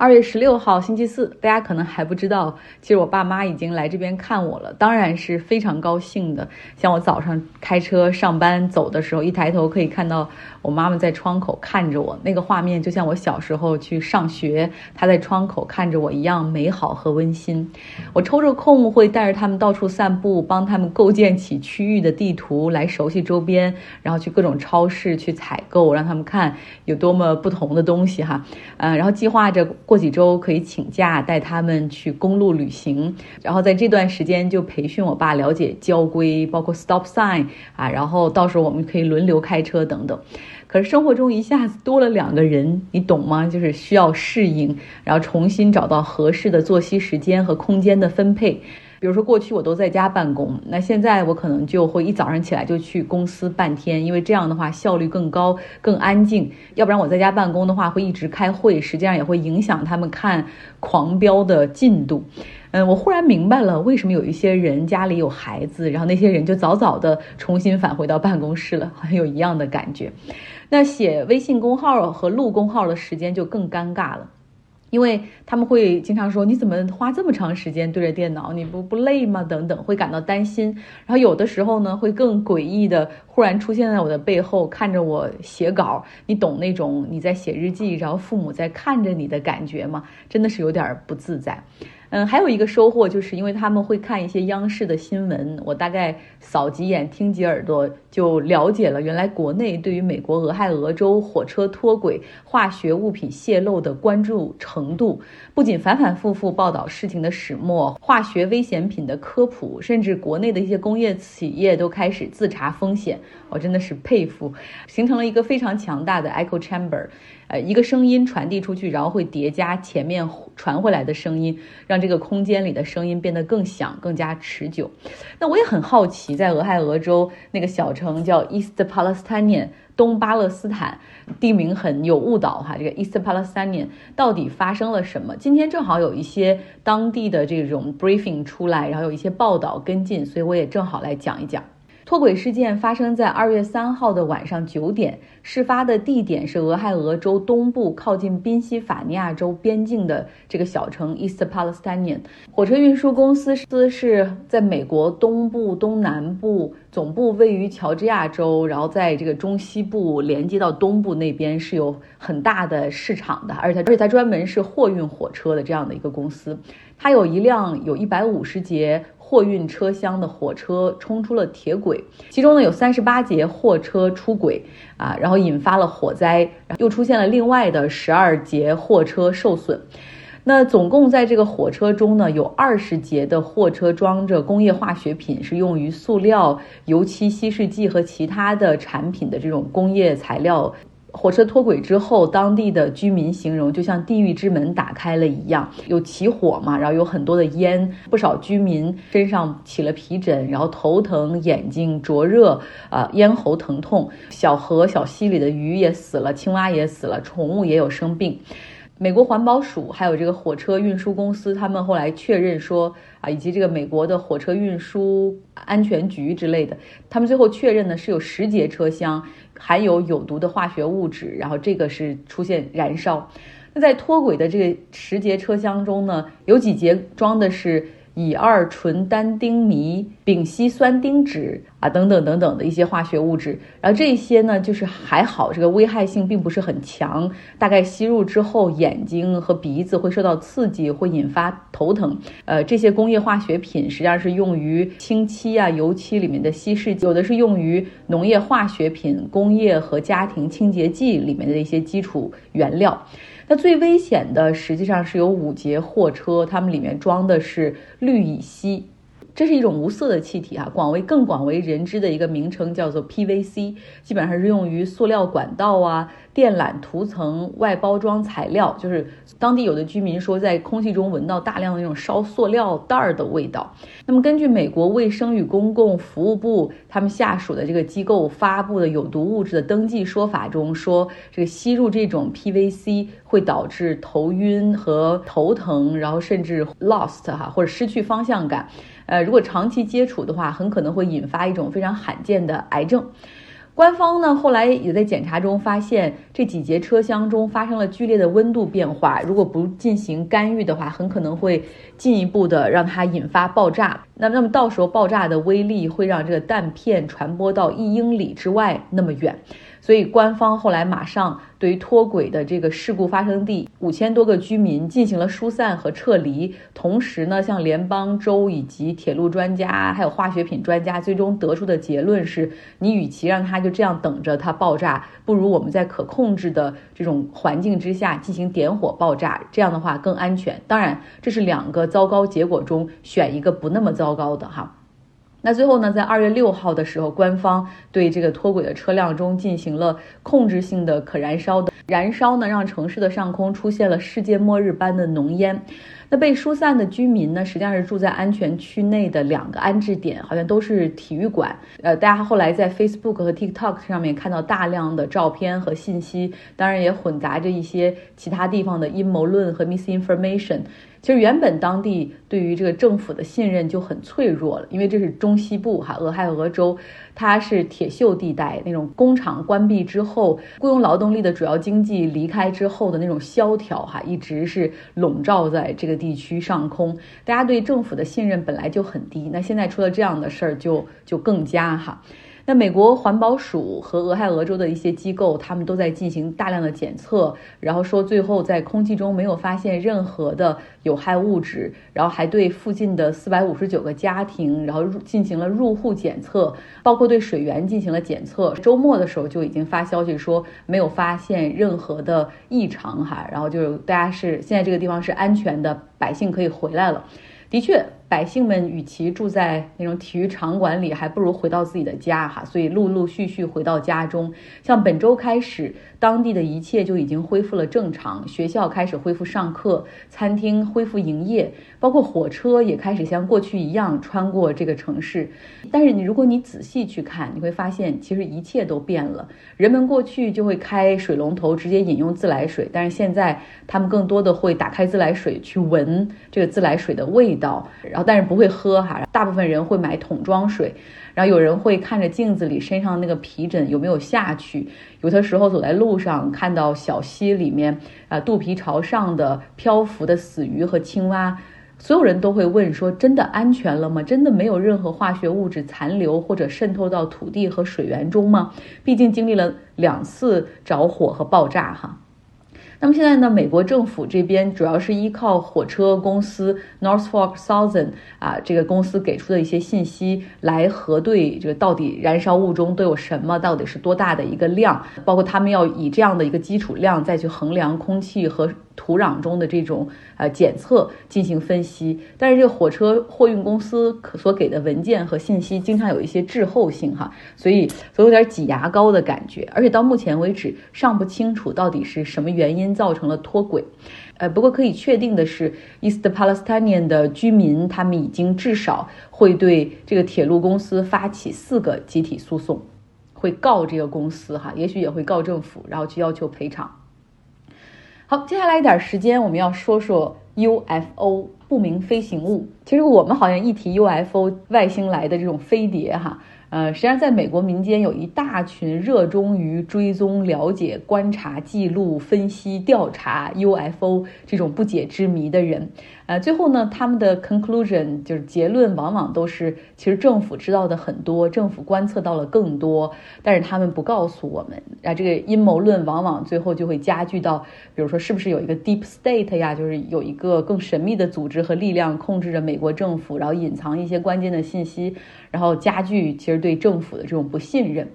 二月十六号星期四，大家可能还不知道，其实我爸妈已经来这边看我了，当然是非常高兴的。像我早上开车上班走的时候，一抬头可以看到我妈妈在窗口看着我，那个画面就像我小时候去上学，她在窗口看着我一样美好和温馨。我抽着空会带着他们到处散步，帮他们构建起区域的地图，来熟悉周边，然后去各种超市去采购，让他们看有多么不同的东西哈。嗯，然后计划着。过几周可以请假带他们去公路旅行，然后在这段时间就培训我爸了解交规，包括 stop sign 啊，然后到时候我们可以轮流开车等等。可是生活中一下子多了两个人，你懂吗？就是需要适应，然后重新找到合适的作息时间和空间的分配。比如说，过去我都在家办公，那现在我可能就会一早上起来就去公司半天，因为这样的话效率更高、更安静。要不然我在家办公的话，会一直开会，实际上也会影响他们看《狂飙》的进度。嗯，我忽然明白了，为什么有一些人家里有孩子，然后那些人就早早的重新返回到办公室了，好像有一样的感觉。那写微信公号和录公号的时间就更尴尬了。因为他们会经常说你怎么花这么长时间对着电脑，你不不累吗？等等，会感到担心。然后有的时候呢，会更诡异的忽然出现在我的背后，看着我写稿。你懂那种你在写日记，然后父母在看着你的感觉吗？真的是有点不自在。嗯，还有一个收获，就是因为他们会看一些央视的新闻，我大概扫几眼、听几耳朵，就了解了原来国内对于美国俄亥俄州火车脱轨、化学物品泄漏的关注程度。不仅反反复复报道事情的始末、化学危险品的科普，甚至国内的一些工业企业都开始自查风险。我真的是佩服，形成了一个非常强大的 echo chamber。呃，一个声音传递出去，然后会叠加前面传回来的声音，让这个空间里的声音变得更响、更加持久。那我也很好奇，在俄亥俄州那个小城叫 East Palestine，东巴勒斯坦，地名很有误导哈。这个 East Palestine 到底发生了什么？今天正好有一些当地的这种 briefing 出来，然后有一些报道跟进，所以我也正好来讲一讲。脱轨事件发生在二月三号的晚上九点，事发的地点是俄亥俄州东部靠近宾夕法尼亚州边境的这个小城 East Palestine。火车运输公司是在美国东部、东南部，总部位于乔治亚州，然后在这个中西部连接到东部那边是有很大的市场的，而且而且它专门是货运火车的这样的一个公司，它有一辆有一百五十节。货运车厢的火车冲出了铁轨，其中呢有三十八节货车出轨啊，然后引发了火灾，又出现了另外的十二节货车受损。那总共在这个火车中呢，有二十节的货车装着工业化学品，是用于塑料、油漆、稀释剂和其他的产品的这种工业材料。火车脱轨之后，当地的居民形容就像地狱之门打开了一样，有起火嘛，然后有很多的烟，不少居民身上起了皮疹，然后头疼、眼睛灼热，啊，咽喉疼痛，小河、小溪里的鱼也死了，青蛙也死了，宠物也有生病。美国环保署还有这个火车运输公司，他们后来确认说，啊，以及这个美国的火车运输安全局之类的，他们最后确认呢是有十节车厢。含有有毒的化学物质，然后这个是出现燃烧。那在脱轨的这个十节车厢中呢，有几节装的是。乙二醇单丁醚、丙烯酸丁酯啊，等等等等的一些化学物质，然后这些呢，就是还好，这个危害性并不是很强。大概吸入之后，眼睛和鼻子会受到刺激，会引发头疼。呃，这些工业化学品实际上是用于清漆啊、油漆里面的稀释剂，有的是用于农业化学品、工业和家庭清洁剂里面的一些基础原料。那最危险的实际上是有五节货车，它们里面装的是氯乙烯。这是一种无色的气体啊，广为更广为人知的一个名称叫做 PVC，基本上是用于塑料管道啊、电缆涂层、外包装材料。就是当地有的居民说，在空气中闻到大量的那种烧塑料袋儿的味道。那么根据美国卫生与公共服务部他们下属的这个机构发布的有毒物质的登记说法中说，这个吸入这种 PVC 会导致头晕和头疼，然后甚至 lost 哈或者失去方向感。呃，如果长期接触的话，很可能会引发一种非常罕见的癌症。官方呢后来也在检查中发现，这几节车厢中发生了剧烈的温度变化，如果不进行干预的话，很可能会进一步的让它引发爆炸。那那么到时候爆炸的威力会让这个弹片传播到一英里之外那么远。所以，官方后来马上对于脱轨的这个事故发生地五千多个居民进行了疏散和撤离。同时呢，像联邦、州以及铁路专家，还有化学品专家，最终得出的结论是：你与其让它就这样等着它爆炸，不如我们在可控制的这种环境之下进行点火爆炸，这样的话更安全。当然，这是两个糟糕结果中选一个不那么糟糕的哈。那最后呢，在二月六号的时候，官方对这个脱轨的车辆中进行了控制性的可燃烧的燃烧呢，让城市的上空出现了世界末日般的浓烟。那被疏散的居民呢，实际上是住在安全区内的两个安置点，好像都是体育馆。呃，大家后来在 Facebook 和 TikTok 上面看到大量的照片和信息，当然也混杂着一些其他地方的阴谋论和 misinformation。其实原本当地对于这个政府的信任就很脆弱了，因为这是中西部哈，俄亥俄州，它是铁锈地带，那种工厂关闭之后，雇佣劳动力的主要经济离开之后的那种萧条哈，一直是笼罩在这个地区上空，大家对政府的信任本来就很低，那现在出了这样的事儿，就就更加哈。那美国环保署和俄亥俄州的一些机构，他们都在进行大量的检测，然后说最后在空气中没有发现任何的有害物质，然后还对附近的四百五十九个家庭，然后入进行了入户检测，包括对水源进行了检测。周末的时候就已经发消息说没有发现任何的异常哈，然后就是大家是现在这个地方是安全的，百姓可以回来了。的确。百姓们与其住在那种体育场馆里，还不如回到自己的家哈。所以陆陆续续回到家中。像本周开始，当地的一切就已经恢复了正常，学校开始恢复上课，餐厅恢复营业，包括火车也开始像过去一样穿过这个城市。但是你如果你仔细去看，你会发现其实一切都变了。人们过去就会开水龙头直接饮用自来水，但是现在他们更多的会打开自来水去闻这个自来水的味道，然但是不会喝哈，大部分人会买桶装水，然后有人会看着镜子里身上那个皮疹有没有下去，有的时候走在路上看到小溪里面啊肚皮朝上的漂浮的死鱼和青蛙，所有人都会问说真的安全了吗？真的没有任何化学物质残留或者渗透到土地和水源中吗？毕竟经历了两次着火和爆炸哈。那么现在呢？美国政府这边主要是依靠火车公司 northfolk Southern 啊，这个公司给出的一些信息来核对这个到底燃烧物中都有什么，到底是多大的一个量，包括他们要以这样的一个基础量再去衡量空气和。土壤中的这种呃检测进行分析，但是这个火车货运公司所给的文件和信息经常有一些滞后性哈，所以所以有点挤牙膏的感觉，而且到目前为止尚不清楚到底是什么原因造成了脱轨，呃，不过可以确定的是，East Palestine 的居民他们已经至少会对这个铁路公司发起四个集体诉讼，会告这个公司哈，也许也会告政府，然后去要求赔偿。好，接下来一点时间，我们要说说 UFO 不明飞行物。其实我们好像一提 UFO 外星来的这种飞碟，哈。呃，实际上，在美国民间有一大群热衷于追踪、了解、观察、记录、分析、调查 UFO 这种不解之谜的人。呃，最后呢，他们的 conclusion 就是结论，往往都是其实政府知道的很多，政府观测到了更多，但是他们不告诉我们。啊，这个阴谋论往往最后就会加剧到，比如说是不是有一个 deep state 呀，就是有一个更神秘的组织和力量控制着美国政府，然后隐藏一些关键的信息。然后加剧其实对政府的这种不信任，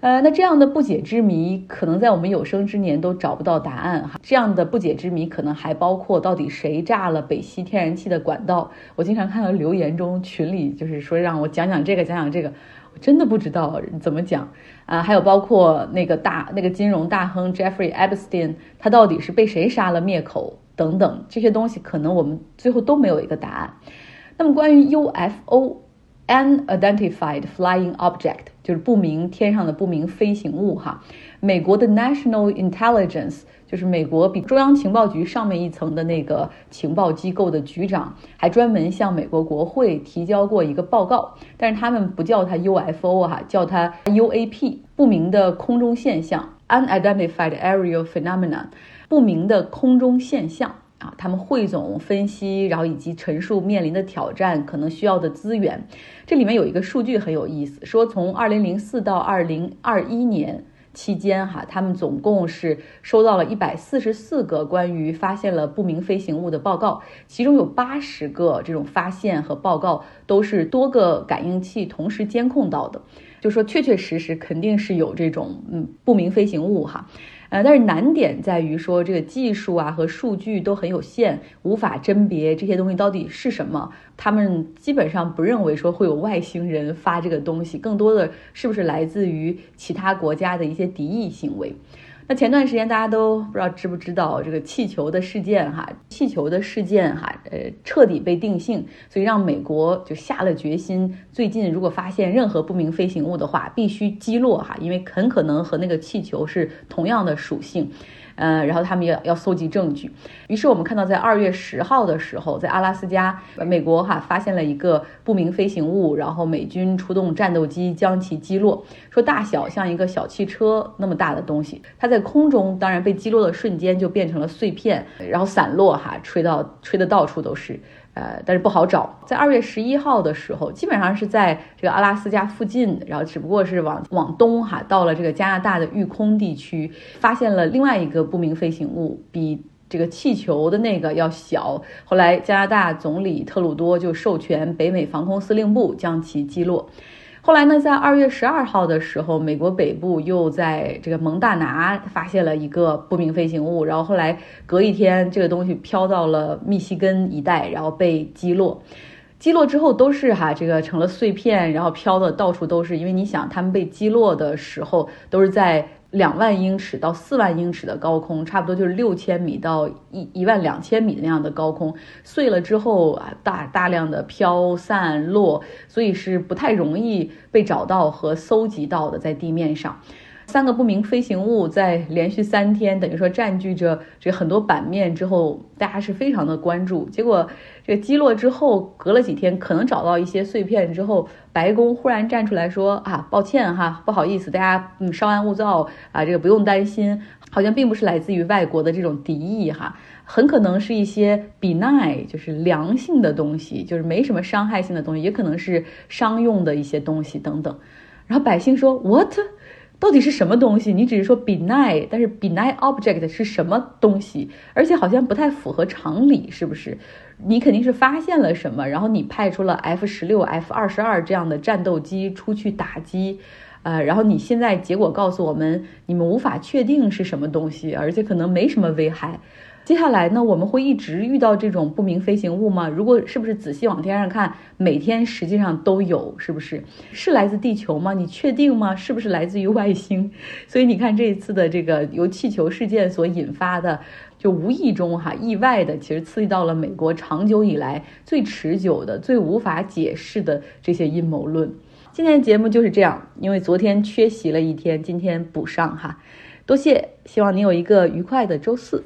呃，那这样的不解之谜可能在我们有生之年都找不到答案哈。这样的不解之谜可能还包括到底谁炸了北溪天然气的管道？我经常看到留言中群里就是说让我讲讲这个讲讲这个，我真的不知道怎么讲啊。还有包括那个大那个金融大亨 Jeffrey Epstein，他到底是被谁杀了灭口等等这些东西，可能我们最后都没有一个答案。那么关于 UFO。Unidentified flying object 就是不明天上的不明飞行物哈。美国的 National Intelligence 就是美国比中央情报局上面一层的那个情报机构的局长，还专门向美国国会提交过一个报告，但是他们不叫它 UFO 哈，叫它 UAP，不明的空中现象 （Unidentified Aerial Phenomenon），不明的空中现象。啊，他们汇总分析，然后以及陈述面临的挑战，可能需要的资源。这里面有一个数据很有意思，说从二零零四到二零二一年期间，哈，他们总共是收到了一百四十四个关于发现了不明飞行物的报告，其中有八十个这种发现和报告都是多个感应器同时监控到的，就说确确实实肯定是有这种嗯不明飞行物哈。呃，但是难点在于说这个技术啊和数据都很有限，无法甄别这些东西到底是什么。他们基本上不认为说会有外星人发这个东西，更多的是不是来自于其他国家的一些敌意行为。那前段时间大家都不知道知不知道这个气球的事件哈，气球的事件哈，呃，彻底被定性，所以让美国就下了决心，最近如果发现任何不明飞行物的话，必须击落哈，因为很可能和那个气球是同样的属性。嗯，然后他们要要搜集证据，于是我们看到，在二月十号的时候，在阿拉斯加，美国哈发现了一个不明飞行物，然后美军出动战斗机将其击落，说大小像一个小汽车那么大的东西，它在空中当然被击落的瞬间就变成了碎片，然后散落哈，吹到吹的到处都是。呃，但是不好找。在二月十一号的时候，基本上是在这个阿拉斯加附近，然后只不过是往往东哈，到了这个加拿大的育空地区，发现了另外一个不明飞行物，比这个气球的那个要小。后来加拿大总理特鲁多就授权北美防空司令部将其击落。后来呢，在二月十二号的时候，美国北部又在这个蒙大拿发现了一个不明飞行物，然后后来隔一天，这个东西飘到了密西根一带，然后被击落。击落之后都是哈，这个成了碎片，然后飘的到处都是。因为你想，他们被击落的时候都是在。两万英尺到四万英尺的高空，差不多就是六千米到一一万两千米那样的高空，碎了之后啊，大大量的飘散落，所以是不太容易被找到和搜集到的，在地面上。三个不明飞行物在连续三天，等于说占据着这很多版面之后，大家是非常的关注。结果这个击落之后，隔了几天，可能找到一些碎片之后，白宫忽然站出来说啊，抱歉哈，不好意思，大家嗯稍安勿躁啊，这个不用担心，好像并不是来自于外国的这种敌意哈，很可能是一些 benign 就是良性的东西，就是没什么伤害性的东西，也可能是商用的一些东西等等。然后百姓说 what？到底是什么东西？你只是说 benign，但是 benign object 是什么东西？而且好像不太符合常理，是不是？你肯定是发现了什么，然后你派出了 F 十六、F 二十二这样的战斗机出去打击，呃，然后你现在结果告诉我们，你们无法确定是什么东西，而且可能没什么危害。接下来呢，我们会一直遇到这种不明飞行物吗？如果是不是仔细往天上看，每天实际上都有，是不是？是来自地球吗？你确定吗？是不是来自于外星？所以你看这一次的这个由气球事件所引发的，就无意中哈意外的，其实刺激到了美国长久以来最持久的、最无法解释的这些阴谋论。今天的节目就是这样，因为昨天缺席了一天，今天补上哈，多谢，希望你有一个愉快的周四。